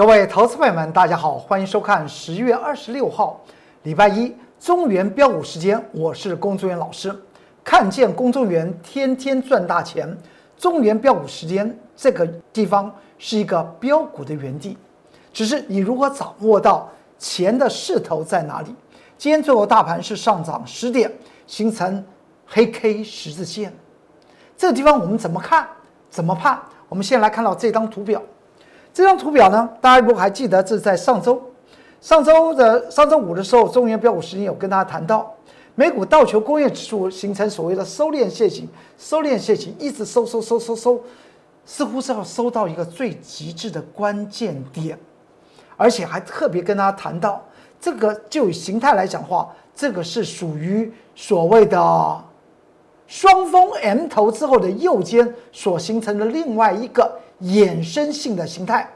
各位投资朋友们，大家好，欢迎收看十月二十六号礼拜一中原标股时间，我是龚中原老师。看见龚中原天天赚大钱，中原标股时间这个地方是一个标股的原地，只是你如何掌握到钱的势头在哪里？今天最后大盘是上涨十点，形成黑 K 十字线，这个地方我们怎么看？怎么判？我们先来看到这张图表。这张图表呢，大家如果还记得，这是在上周，上周的上周五的时候，中原标股时间有跟大家谈到，美股道琼工业指数形成所谓的收敛楔形，收敛楔形一直收收收收收，似乎是要收到一个最极致的关键点，而且还特别跟大家谈到，这个就以形态来讲话，这个是属于所谓的双峰 M 头之后的右肩所形成的另外一个。衍生性的形态，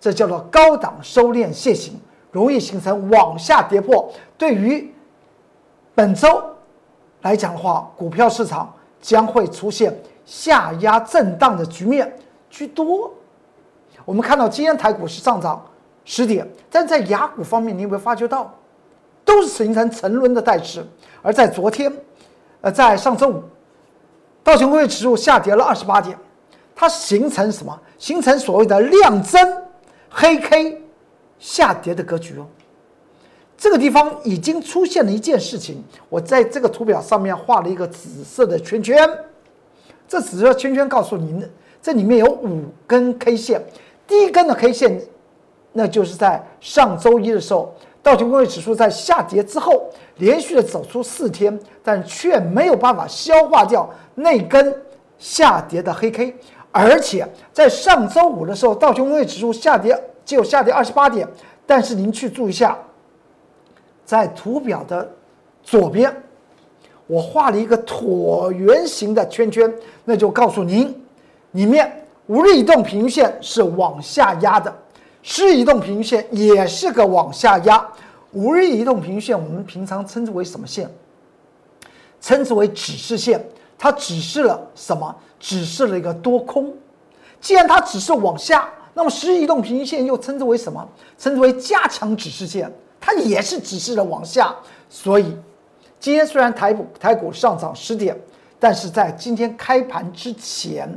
这叫做高档收敛楔形，容易形成往下跌破。对于本周来讲的话，股票市场将会出现下压震荡的局面居多。我们看到今天台股是上涨十点，但在雅股方面，你有没有发觉到，都是形成沉沦的态势？而在昨天，呃，在上周五，道琼工业指数下跌了二十八点。它形成什么？形成所谓的量增黑 K 下跌的格局哦。这个地方已经出现了一件事情，我在这个图表上面画了一个紫色的圈圈。这紫色圈圈告诉您，这里面有五根 K 线。第一根的 K 线，那就是在上周一的时候，道琼工业指数在下跌之后，连续的走出四天，但却没有办法消化掉那根下跌的黑 K。而且在上周五的时候，道琼工业指数下跌只有下跌二十八点，但是您去注意一下，在图表的左边，我画了一个椭圆形的圈圈，那就告诉您，里面五日移动平均线是往下压的，十移动平均线也是个往下压。五日移动平均线我们平常称之为什么线？称之为指示线，它指示了什么？指示了一个多空，既然它只是往下，那么十日移动平均线又称之为什么？称之为加强指示线，它也是指示了往下。所以，今天虽然台股台股上涨十点，但是在今天开盘之前，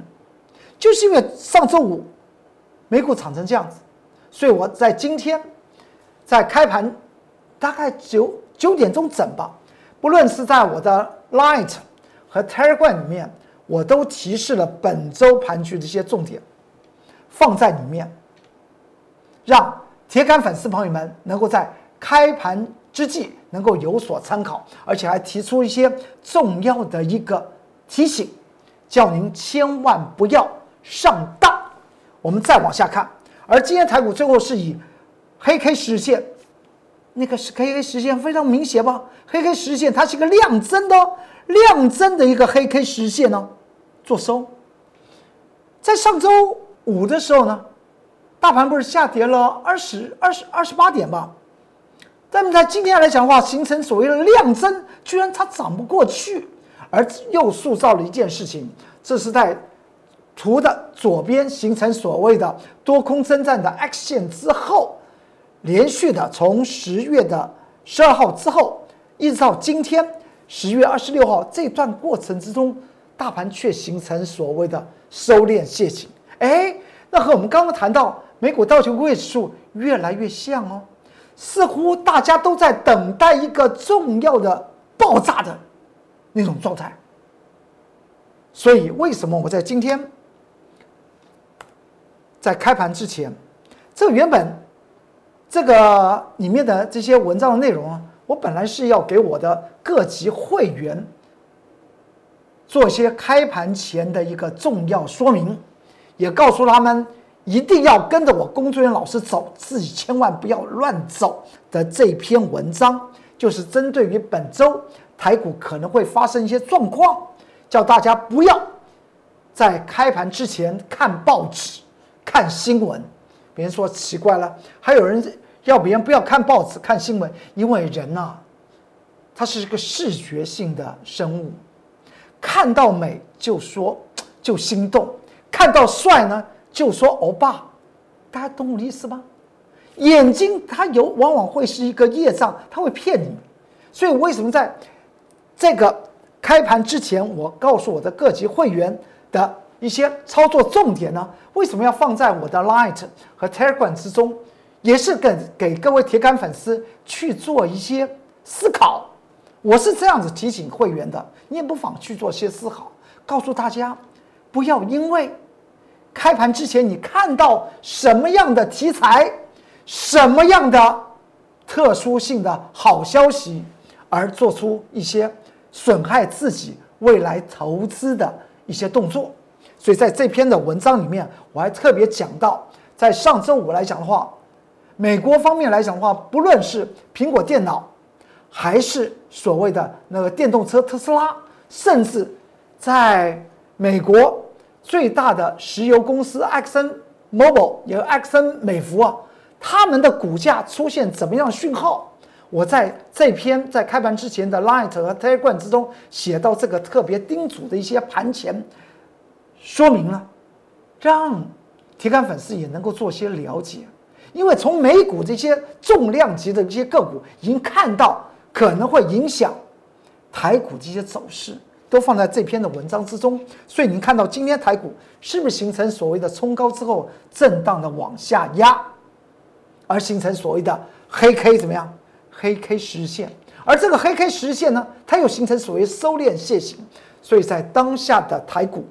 就是因为上周五美股涨成这样子，所以我在今天在开盘大概九九点钟整吧，不论是在我的 Light 和 Telegram 里面。我都提示了本周盘局的一些重点，放在里面，让铁杆粉丝朋友们能够在开盘之际能够有所参考，而且还提出一些重要的一个提醒，叫您千万不要上当。我们再往下看，而今天台股最后是以黑 K 实线，那个是黑 K 实线非常明显吧？黑 K 实线它是一个量增的。量增的一个黑 K 实现呢，做收。在上周五的时候呢，大盘不是下跌了二十二十二十八点吗？但是在今天来讲的话，形成所谓的量增，居然它涨不过去，而又塑造了一件事情，这是在图的左边形成所谓的多空征战的 X 线之后，连续的从十月的十二号之后，一直到今天。十月二十六号这段过程之中，大盘却形成所谓的收敛楔形。哎，那和我们刚刚谈到美股道琼工业指数越来越像哦，似乎大家都在等待一个重要的爆炸的那种状态。所以，为什么我在今天在开盘之前，这原本这个里面的这些文章的内容啊？我本来是要给我的各级会员做一些开盘前的一个重要说明，也告诉他们一定要跟着我工作人员老师走，自己千万不要乱走的这篇文章，就是针对于本周台股可能会发生一些状况，叫大家不要在开盘之前看报纸、看新闻。别人说奇怪了，还有人。要别人不要看报纸、看新闻，因为人呐，他是一个视觉性的生物，看到美就说就心动，看到帅呢就说欧巴，大家懂我的意思吗？眼睛它有往往会是一个业障，它会骗你。所以为什么在这个开盘之前，我告诉我的各级会员的一些操作重点呢？为什么要放在我的 Light 和 Telegram 之中？也是给给各位铁杆粉丝去做一些思考。我是这样子提醒会员的，你也不妨去做些思考，告诉大家，不要因为开盘之前你看到什么样的题材，什么样的特殊性的好消息。而做出一些损害自己未来投资的一些动作，所以在这篇的文章里面，我还特别讲到，在上周五来讲的话，美国方面来讲的话，不论是苹果电脑，还是所谓的那个电动车特斯拉，甚至在美国最大的石油公司 Exxon Mobil 也 Exxon 美孚啊，他们的股价出现怎么样讯号？我在这篇在开盘之前的 Light 和 Telegram 之中写到这个特别叮嘱的一些盘前说明了，让铁杆粉丝也能够做些了解。因为从美股这些重量级的这些个股已经看到可能会影响台股这些走势，都放在这篇的文章之中。所以您看到今天台股是不是形成所谓的冲高之后震荡的往下压，而形成所谓的黑 K 怎么样？黑 K 十日线，而这个黑 K 十日线呢，它又形成所谓收敛楔形，所以在当下的台股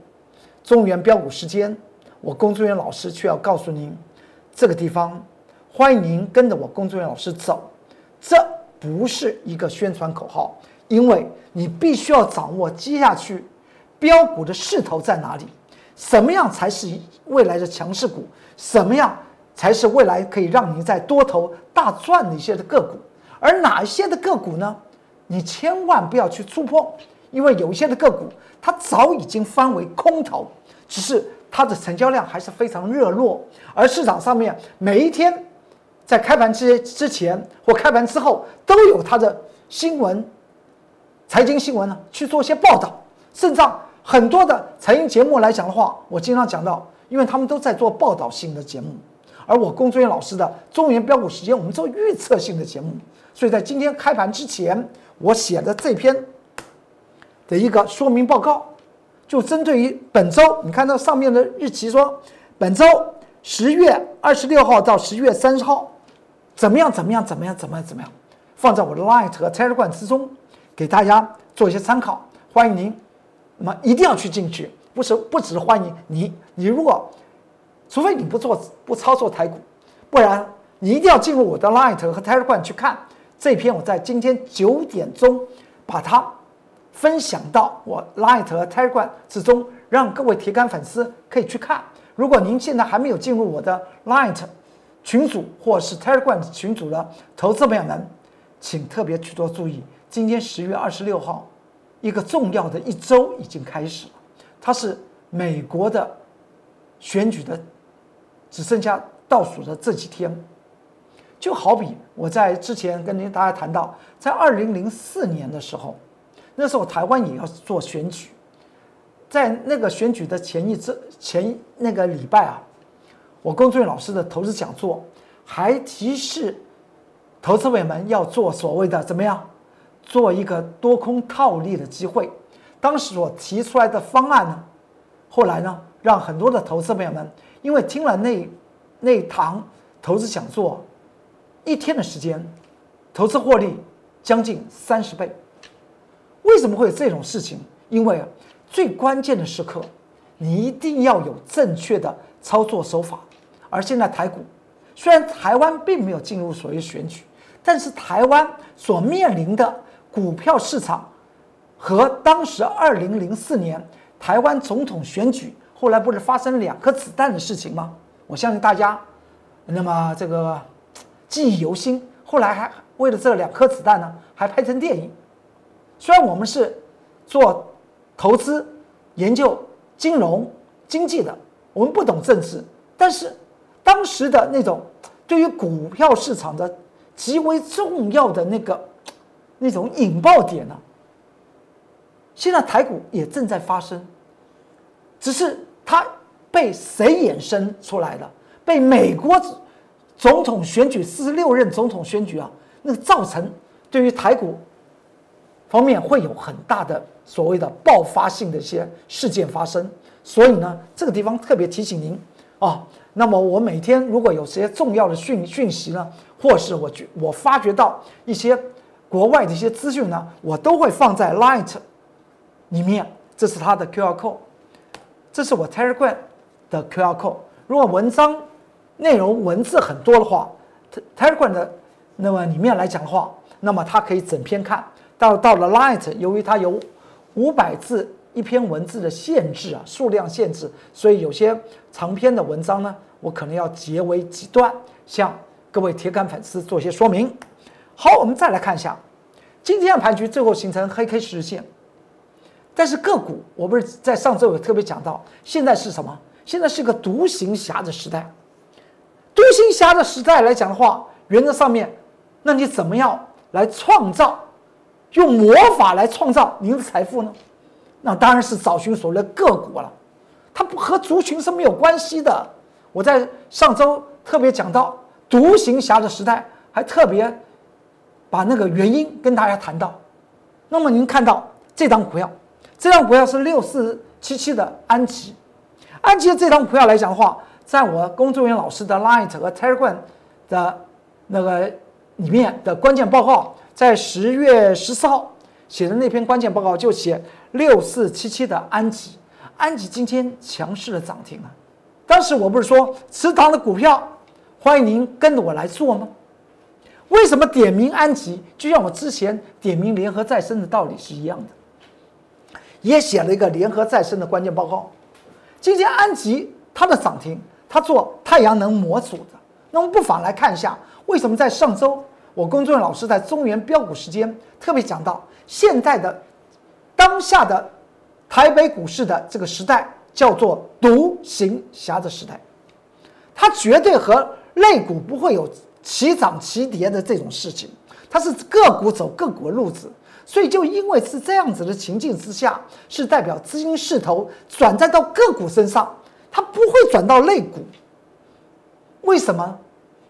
中原标股时间，我工作人员老师却要告诉您，这个地方欢迎您跟着我工作人员老师走，这不是一个宣传口号，因为你必须要掌握接下去标股的势头在哪里，什么样才是未来的强势股，什么样才是未来可以让您在多头大赚的一些的个股。而哪一些的个股呢？你千万不要去触碰，因为有一些的个股它早已经翻为空头，只是它的成交量还是非常热络。而市场上面每一天在开盘之之前或开盘之后都有它的新闻、财经新闻呢去做一些报道。甚至很多的财经节目来讲的话，我经常讲到，因为他们都在做报道性的节目，而我龚作员老师的中原标股时间，我们做预测性的节目。所以在今天开盘之前，我写的这篇的一个说明报告，就针对于本周，你看到上面的日期说，本周十月二十六号到十月三十号，怎么样？怎么样？怎么样？怎么样？怎么样？放在我的 Light 和 Telegram 之中，给大家做一些参考。欢迎您，那么一定要去进去，不是不只是欢迎你，你如果除非你不做不操作台股，不然你一定要进入我的 Light 和 Telegram 去看。这篇我在今天九点钟把它分享到我 Light 和 Telegram 之中，让各位铁杆粉丝可以去看。如果您现在还没有进入我的 Light 群组或是 Telegram 群组的投资朋友们，请特别去多注意。今天十月二十六号，一个重要的一周已经开始了，它是美国的选举的只剩下倒数的这几天。就好比我在之前跟您大家谈到，在二零零四年的时候，那时候台湾也要做选举，在那个选举的前一周前那个礼拜啊，我龚俊老师的投资讲座还提示投资委们要做所谓的怎么样，做一个多空套利的机会。当时我提出来的方案呢，后来呢，让很多的投资朋友们因为听了那那堂投资讲座。一天的时间，投资获利将近三十倍。为什么会有这种事情？因为啊，最关键的时刻，你一定要有正确的操作手法。而现在台股，虽然台湾并没有进入所谓选举，但是台湾所面临的股票市场，和当时二零零四年台湾总统选举后来不是发生两颗子弹的事情吗？我相信大家，那么这个。记忆犹新，后来还为了这两颗子弹呢，还拍成电影。虽然我们是做投资、研究金融经济的，我们不懂政治，但是当时的那种对于股票市场的极为重要的那个那种引爆点呢，现在台股也正在发生，只是它被谁衍生出来的？被美国。总统选举四十六任总统选举啊，那个造成对于台股方面会有很大的所谓的爆发性的一些事件发生，所以呢，这个地方特别提醒您哦。那么我每天如果有些重要的讯讯息呢，或是我觉我发觉到一些国外的一些资讯呢，我都会放在 Light 里面。这是它的 QR code，这是我 Telegram 的 QR code。如果文章内容文字很多的话，Telegram 的那么里面来讲的话，那么它可以整篇看。到到了 Light，由于它有五百字一篇文字的限制啊，数量限制，所以有些长篇的文章呢，我可能要截为几段，向各位铁杆粉丝做些说明。好，我们再来看一下今天的盘局，最后形成黑 K 十日线。但是个股，我不是在上周有特别讲到，现在是什么？现在是个独行侠的时代。独行侠的时代来讲的话，原则上面，那你怎么样来创造，用魔法来创造您的财富呢？那当然是找寻所谓的个股了。它不和族群是没有关系的。我在上周特别讲到独行侠的时代，还特别把那个原因跟大家谈到。那么您看到这张股票。这张股票是六四七七的安吉，安吉的这张股票来讲的话，在我工作人员老师的 Light 和 Telegram 的那个里面的关键报告，在十月十四号写的那篇关键报告就写六四七七的安吉，安吉今天强势的涨停了。当时我不是说池塘的股票，欢迎您跟着我来做吗？为什么点名安吉，就像我之前点名联合再生的道理是一样的？也写了一个联合再生的关键报告。今天安吉它的涨停，它做太阳能模组的。那我们不妨来看一下，为什么在上周我工作人老师在中原标股时间特别讲到，现在的当下的台北股市的这个时代叫做独行侠的时代，它绝对和类股不会有齐涨齐跌的这种事情，它是个股走个股的路子。所以，就因为是这样子的情境之下，是代表资金势头转战到个股身上，它不会转到类股。为什么？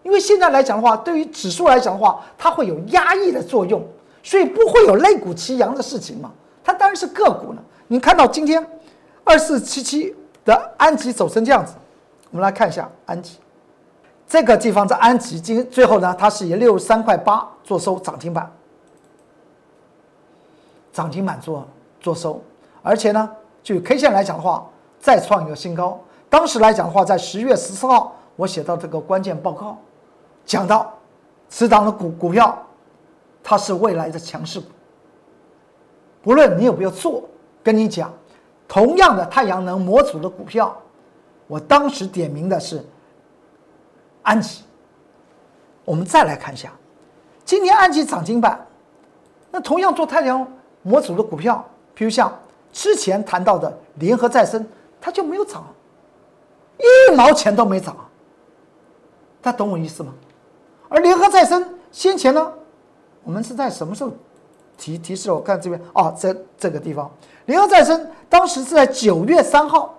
因为现在来讲的话，对于指数来讲的话，它会有压抑的作用，所以不会有类股齐扬的事情嘛。它当然是个股呢。你看到今天二四七七的安吉走成这样子，我们来看一下安吉这个地方在安吉今最后呢，它是以六十三块八做收涨停板。涨停板做做收，而且呢，就 K 线来讲的话，再创一个新高。当时来讲的话，在十月十四号，我写到这个关键报告，讲到此档的股股票，它是未来的强势股。不论你有没有做，跟你讲，同样的太阳能模组的股票，我当时点名的是安吉。我们再来看一下，今年安吉涨停板，那同样做太阳。模组的股票，比如像之前谈到的联合再生，它就没有涨，一毛钱都没涨，大家懂我意思吗？而联合再生先前呢，我们是在什么时候提提示？我看这边啊，在这个地方，联合再生当时是在九月三号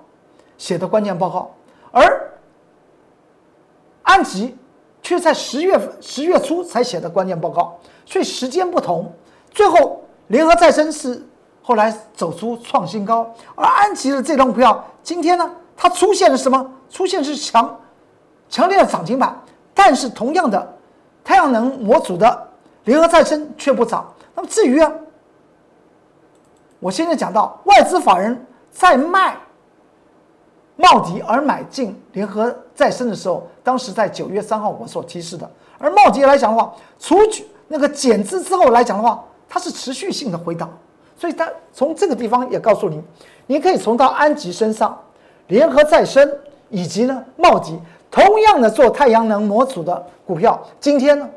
写的关键报告，而安吉却在十月十月初才写的关键报告，所以时间不同，最后。联合再生是后来走出创新高，而安吉的这张股票今天呢，它出现了什么？出现是强强烈的涨停板，但是同样的太阳能模组的联合再生却不涨。那么至于啊，我现在讲到外资法人在卖茂迪而买进联合再生的时候，当时在九月三号我所提示的，而茂迪来讲的话，除去那个减资之后来讲的话。它是持续性的回档，所以它从这个地方也告诉您，你可以从到安吉身上，联合再生以及呢茂迪，同样的做太阳能模组的股票，今天呢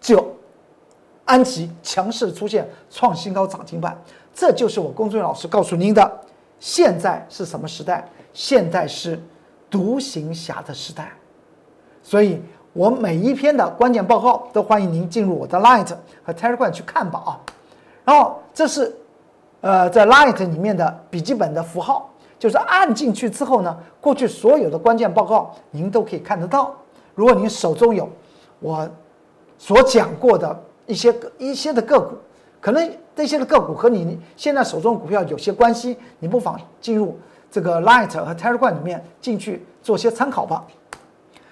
就安吉强势出现创新高涨停板，这就是我工作人员老师告诉您的，现在是什么时代？现在是独行侠的时代，所以。我每一篇的关键报告都欢迎您进入我的 Light 和 Telegram 去看吧啊。然后这是，呃，在 Light 里面的笔记本的符号，就是按进去之后呢，过去所有的关键报告您都可以看得到。如果您手中有我所讲过的一些一些的个股，可能这些的个股和你现在手中股票有些关系，你不妨进入这个 Light 和 Telegram 里面进去做些参考吧。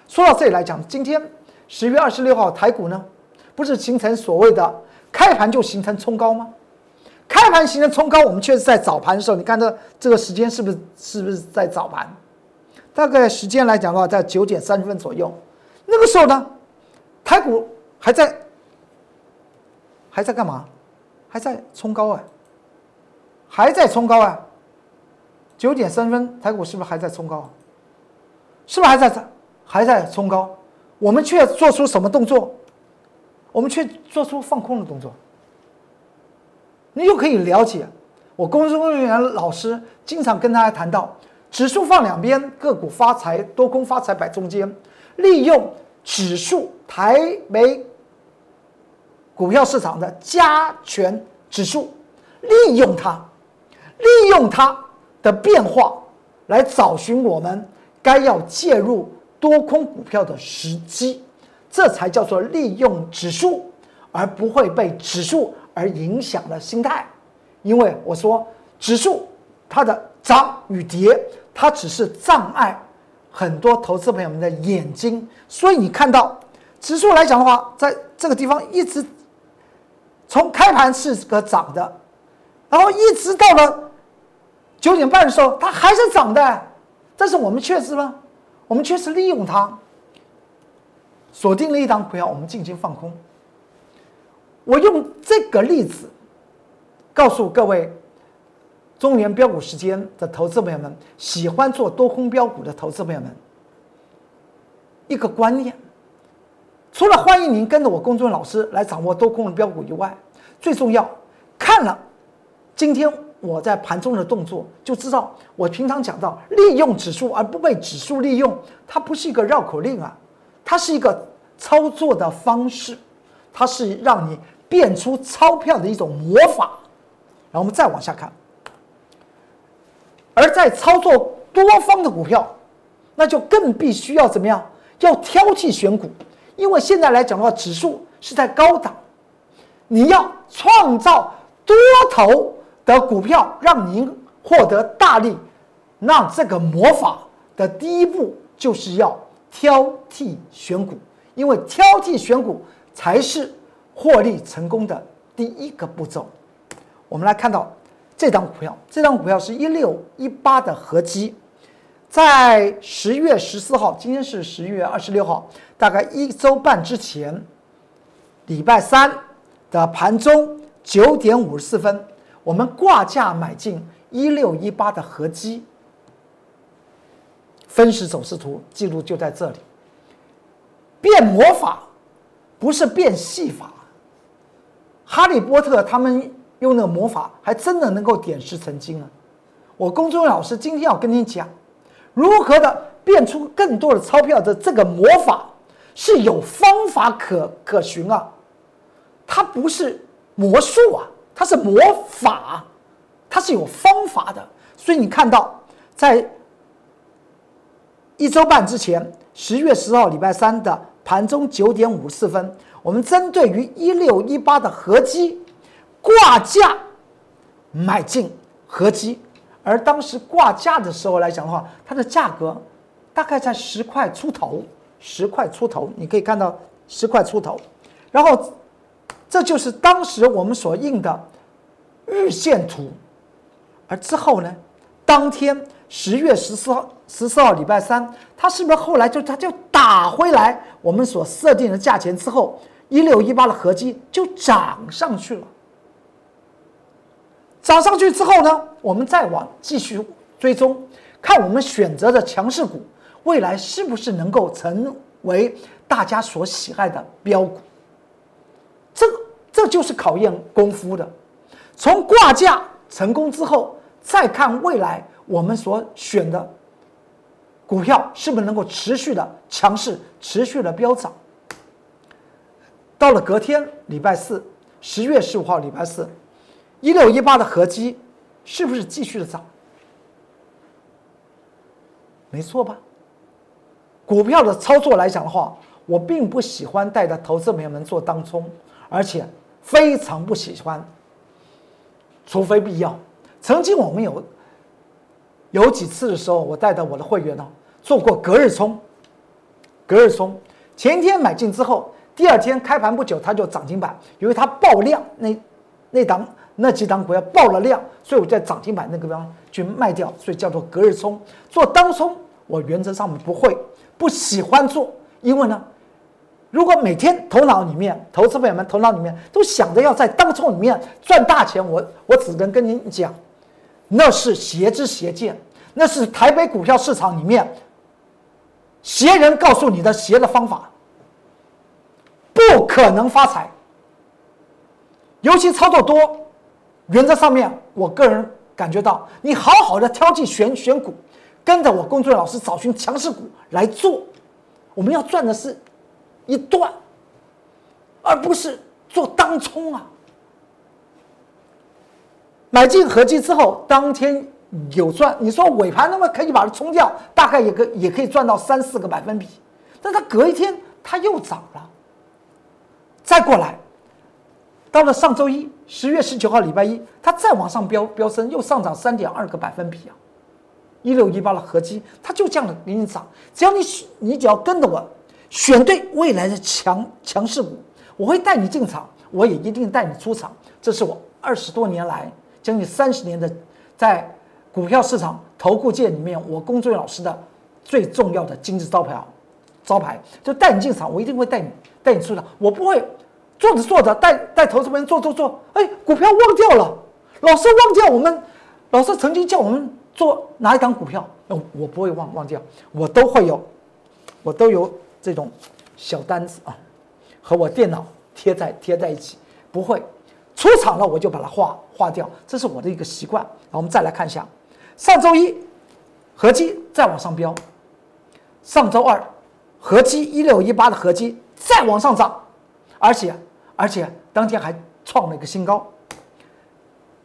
说到这里来讲，今天十月二十六号台股呢，不是形成所谓的开盘就形成冲高吗？开盘形成冲高，我们确实在早盘的时候，你看这这个时间是不是是不是在早盘？大概时间来讲的话，在九点三十分左右，那个时候呢，台股还在还在干嘛？还在冲高啊，还在冲高啊！九点三分，台股是不是还在冲高？是不是还在还在冲高？我们却做出什么动作？我们却做出放空的动作。你就可以了解，我工作人员老师经常跟大家谈到，指数放两边，个股发财，多空发财摆中间，利用指数台北股票市场的加权指数，利用它，利用它的变化来找寻我们该要介入多空股票的时机，这才叫做利用指数，而不会被指数。而影响了心态，因为我说指数它的涨与跌，它只是障碍很多投资朋友们的眼睛。所以你看到指数来讲的话，在这个地方一直从开盘是个涨的，然后一直到了九点半的时候，它还是涨的。但是我们确实呢，我们确实利用它，锁定了一档股票，我们进行放空。我用这个例子告诉各位中原标股时间的投资朋友们，喜欢做多空标股的投资朋友们，一个观念：除了欢迎您跟着我公众老师来掌握多空的标股以外，最重要看了今天我在盘中的动作，就知道我平常讲到利用指数而不被指数利用，它不是一个绕口令啊，它是一个操作的方式，它是让你。变出钞票的一种魔法，然后我们再往下看。而在操作多方的股票，那就更必须要怎么样？要挑剔选股，因为现在来讲的话，指数是在高档，你要创造多头的股票，让您获得大利，那这个魔法的第一步就是要挑剔选股，因为挑剔选股才是。获利成功的第一个步骤，我们来看到这张股票，这张股票是一六一八的合基，在十月十四号，今天是十一月二十六号，大概一周半之前，礼拜三的盘中九点五十四分，我们挂价买进一六一八的合基，分时走势图记录就在这里，变魔法不是变戏法。哈利波特他们用那个魔法，还真的能够点石成金啊！我公众老师今天要跟你讲，如何的变出更多的钞票的这个魔法是有方法可可循啊！它不是魔术啊，它是魔法，它是有方法的。所以你看到，在一周半之前，十月十号礼拜三的盘中九点五十四分。我们针对于一六一八的合基挂价买进合基，而当时挂价的时候来讲的话，它的价格大概在十块出头，十块出头，你可以看到十块出头。然后这就是当时我们所印的日线图，而之后呢，当天十月十四号，十四号礼拜三，它是不是后来就它就打回来我们所设定的价钱之后？一六一八的合计就涨上去了，涨上去之后呢，我们再往继续追踪，看我们选择的强势股未来是不是能够成为大家所喜爱的标股。这这就是考验功夫的。从挂价成功之后，再看未来我们所选的股票是不是能够持续的强势，持续的飙涨。到了隔天，礼拜四，十月十五号，礼拜四，一六一八的合基是不是继续的涨？没错吧？股票的操作来讲的话，我并不喜欢带着投资朋友们做当冲，而且非常不喜欢，除非必要。曾经我们有有几次的时候，我带着我的会员呢做过隔日冲，隔日冲，前天买进之后，第二天开盘不久它就涨停板，因为它爆量，那那档那几档股票爆了量，所以我在涨停板那个地方去卖掉，所以叫做隔日冲。做当冲，我原则上不会，不喜欢做，因为呢。如果每天头脑里面，投资朋友们头脑里面都想着要在当冲里面赚大钱，我我只能跟您讲，那是邪之邪见，那是台北股票市场里面邪人告诉你的邪的方法，不可能发财。尤其操作多，原则上面，我个人感觉到，你好好的挑剔选选股，跟着我工作人老师找寻强势股来做，我们要赚的是。一段，而不是做当冲啊！买进合计之后，当天有赚。你说尾盘那么可以把它冲掉，大概也可也可以赚到三四个百分比。但它隔一天它又涨了，再过来，到了上周一，十月十九号礼拜一，它再往上飙飙升，又上涨三点二个百分比啊！一六一八的合计，它就这样的给你涨。只要你你只要跟着我。选对未来的强强势股，我会带你进场，我也一定带你出场。这是我二十多年来将近三十年的在股票市场投顾界里面，我工作人员老师的最重要的金字招牌啊，招牌就带你进场，我一定会带你带你出场。我不会做着做着带带投资人做做做，哎，股票忘掉了，老师忘掉我们，老师曾经叫我们做哪一档股票，我不会忘忘掉，我都会有，我都有。这种小单子啊，和我电脑贴在贴在一起，不会出场了我就把它划划掉，这是我的一个习惯。我们再来看一下，上周一合基再往上飙，上周二合基一六一八的合基再往上涨，而且而且当天还创了一个新高。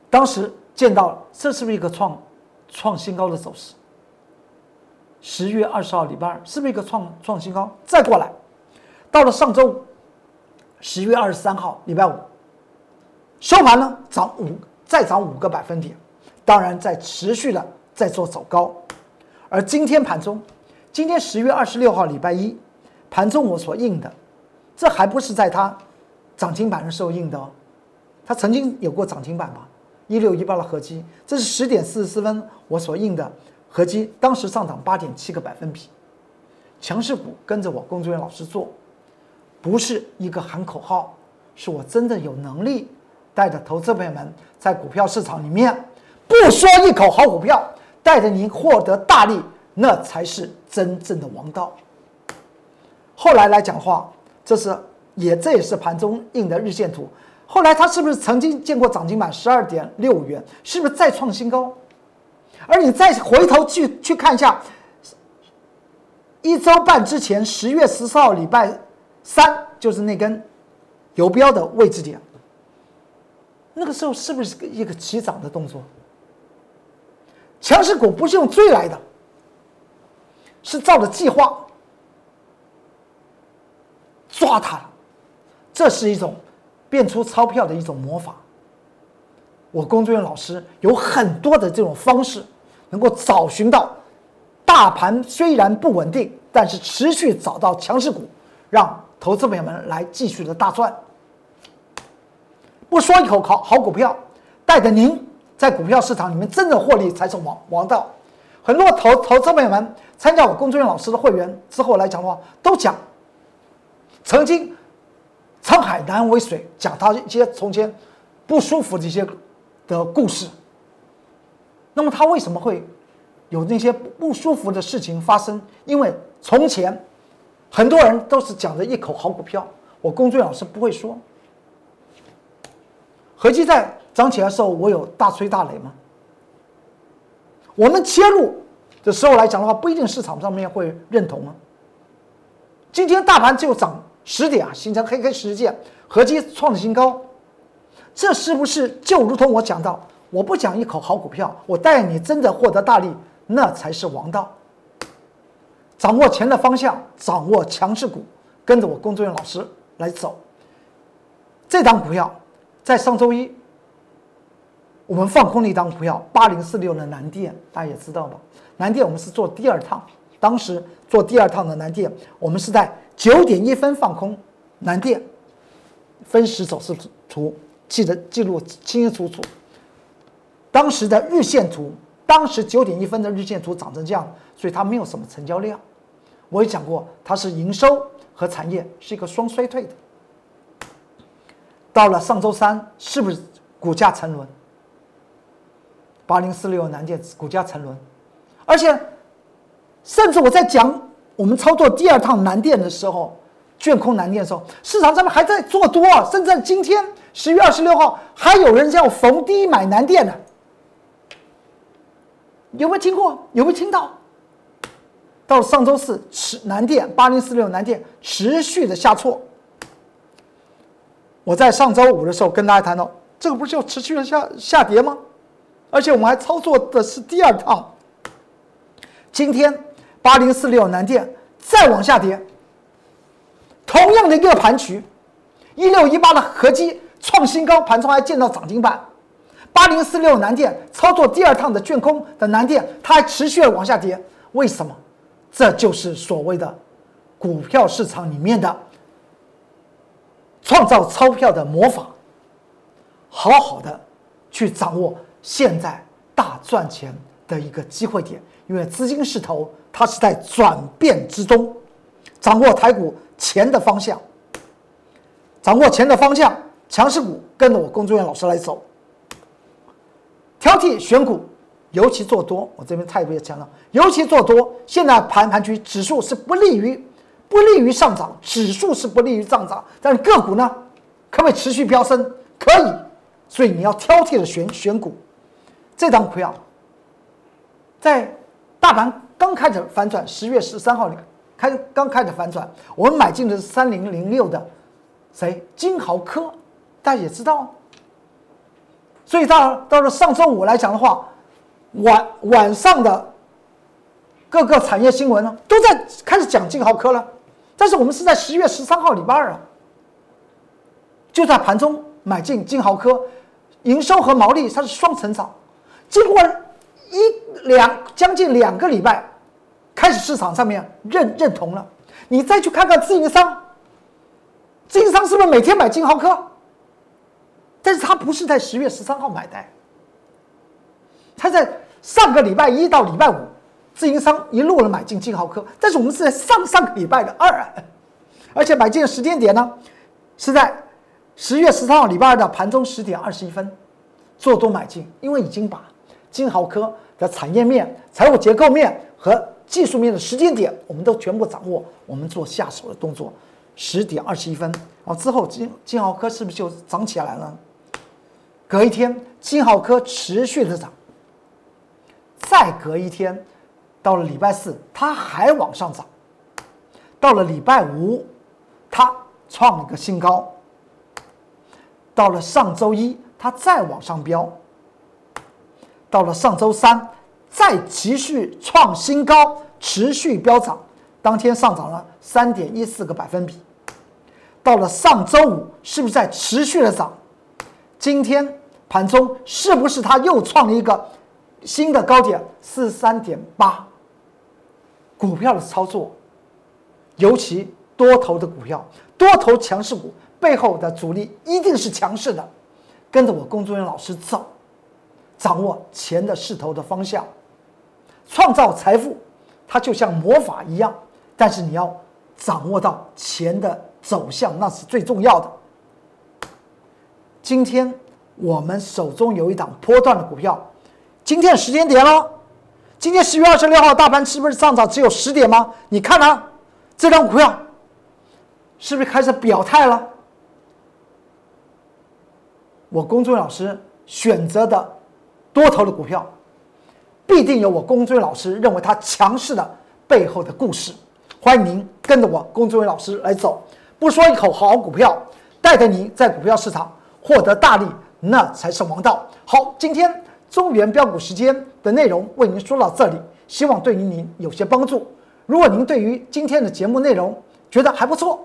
当时见到这是不是一个创创新高的走势？十月二十号，礼拜二，是不是一个创创新高？再过来，到了上周五，十月二十三号，礼拜五，收盘呢涨五，再涨五个百分点，当然在持续的在做走高。而今天盘中，今天十月二十六号，礼拜一，盘中我所印的，这还不是在它涨停板的时候印的哦，它曾经有过涨停板吧？一六一八的合计，这是十点四十四分我所印的。合计当时上涨八点七个百分比，强势股跟着我工作人员老师做，不是一个喊口号，是我真的有能力带着投资朋友们在股票市场里面不说一口好股票，带着您获得大利，那才是真正的王道。后来来讲话，这是也这也是盘中印的日线图，后来它是不是曾经见过涨停板十二点六元？是不是再创新高？而你再回头去去看一下，一周半之前，十月十四号礼拜三，就是那根游标的位置点，那个时候是不是一个起涨的动作？强势股不是用追来的，是照着计划抓它，这是一种变出钞票的一种魔法。我工作人员老师有很多的这种方式。能够找寻到大盘虽然不稳定，但是持续找到强势股，让投资朋友们来继续的大赚。不说一口好好股票，带着您在股票市场里面真正获利才是王王道。很多投投资朋友们参加我工作人员老师的会员之后来讲的话，都讲曾经沧海难为水，讲他一些从前不舒服的一些的故事。那么他为什么会有那些不舒服的事情发生？因为从前很多人都是讲着一口好股票，我工作老师不会说。合计在涨起来的时候，我有大吹大擂吗？我们切入的时候来讲的话，不一定市场上面会认同啊。今天大盘就涨十点啊，形成黑黑十字线，合计创新高，这是不是就如同我讲到？我不讲一口好股票，我带你真的获得大利，那才是王道。掌握钱的方向，掌握强势股，跟着我工作人员老师来走。这档股票在上周一，我们放空了一档股票，八零四六的南电，大家也知道吧？南电我们是做第二趟，当时做第二趟的南电，我们是在九点一分放空南电，分时走势图记得记录清清楚楚。当时的日线图，当时九点一分的日线图长成这样，所以它没有什么成交量。我也讲过，它是营收和产业是一个双衰退的。到了上周三，是不是股价沉沦？八零四六南电股价沉沦，而且甚至我在讲我们操作第二趟南电的时候，卷空南电的时候，市场上面还在做多，啊甚至今天十月二十六号还有人叫逢低买南电的，有没有听过？有没有听到？到上周四，持南电八零四六南电持续的下挫。我在上周五的时候跟大家谈到，这个不是要持续的下下跌吗？而且我们还操作的是第二趟。今天八零四六南电再往下跌，同样的一个盘局，一六一八的合基创新高，盘中还见到涨停板。八零四六南电操作第二趟的卷空的南电，它还持续的往下跌，为什么？这就是所谓的股票市场里面的。创造钞票的魔法，好好的去掌握现在大赚钱的一个机会点，因为资金势头它是在转变之中，掌握台股钱的方向，掌握钱的方向，强势股跟着我工作人员老师来走，挑剔选股，尤其做多，我这边特别强调，尤其做多，现在盘盘区指数是不利于。不利于上涨，指数是不利于上涨，但是个股呢，可不可以持续飙升？可以，所以你要挑剔的选选股。这张股票，在大盘刚开始反转，十月十三号开刚开始反转，我们买进的是三零零六的谁？金豪科，大家也知道。所以到到了上周五来讲的话，晚晚上的各个产业新闻呢，都在开始讲金豪科了。但是我们是在十月十三号礼拜二啊，就在盘中买进金豪科，营收和毛利它是双成长。经过一两将近两个礼拜，开始市场上面认认同了。你再去看看自营商，自营商是不是每天买金豪科？但是他不是在十月十三号买的，他在上个礼拜一到礼拜五。自营商一路的买进金豪科，但是我们是在上上个礼拜的二，而且买进的时间点呢，是在十月十三号礼拜二的盘中十点二十一分做多买进，因为已经把金豪科的产业面、财务结构面和技术面的时间点我们都全部掌握，我们做下手的动作。十点二十一分，然后之后金金豪科是不是就涨起来了？隔一天，金豪科持续的涨，再隔一天。到了礼拜四，它还往上涨；到了礼拜五，它创了个新高；到了上周一，它再往上飙；到了上周三，再继续创新高，持续飙涨，当天上涨了三点一四个百分比；到了上周五，是不是在持续的涨？今天盘中是不是它又创了一个新的高点？四三点八。股票的操作，尤其多头的股票，多头强势股背后的主力一定是强势的。跟着我工作人员老师走，掌握钱的势头的方向，创造财富，它就像魔法一样。但是你要掌握到钱的走向，那是最重要的。今天我们手中有一档波段的股票，今天时间点了。今天十月二十六号，大盘是不是上涨只有十点吗？你看啊，这张股票是不是开始表态了？我公众老师选择的多头的股票，必定有我工作人员老师认为它强势的背后的故事。欢迎您跟着我工作人员老师来走，不说一口好股票，带着您在股票市场获得大利，那才是王道。好，今天。中原标股时间的内容为您说到这里，希望对于您有些帮助。如果您对于今天的节目内容觉得还不错，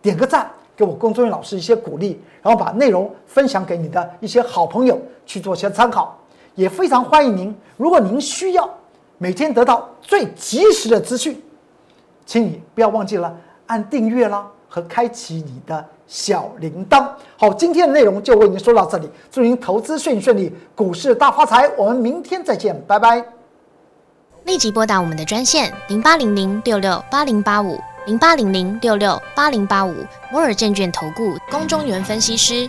点个赞，给我工作人员老师一些鼓励，然后把内容分享给你的一些好朋友去做些参考。也非常欢迎您，如果您需要每天得到最及时的资讯，请你不要忘记了按订阅啦和开启你的小铃铛。好，今天的内容就为您说到这里，祝您投资顺顺利，股市大发财。我们明天再见，拜拜。立即拨打我们的专线零八零零六六八零八五零八零零六六八零八五摩尔证券投顾龚中原分析师。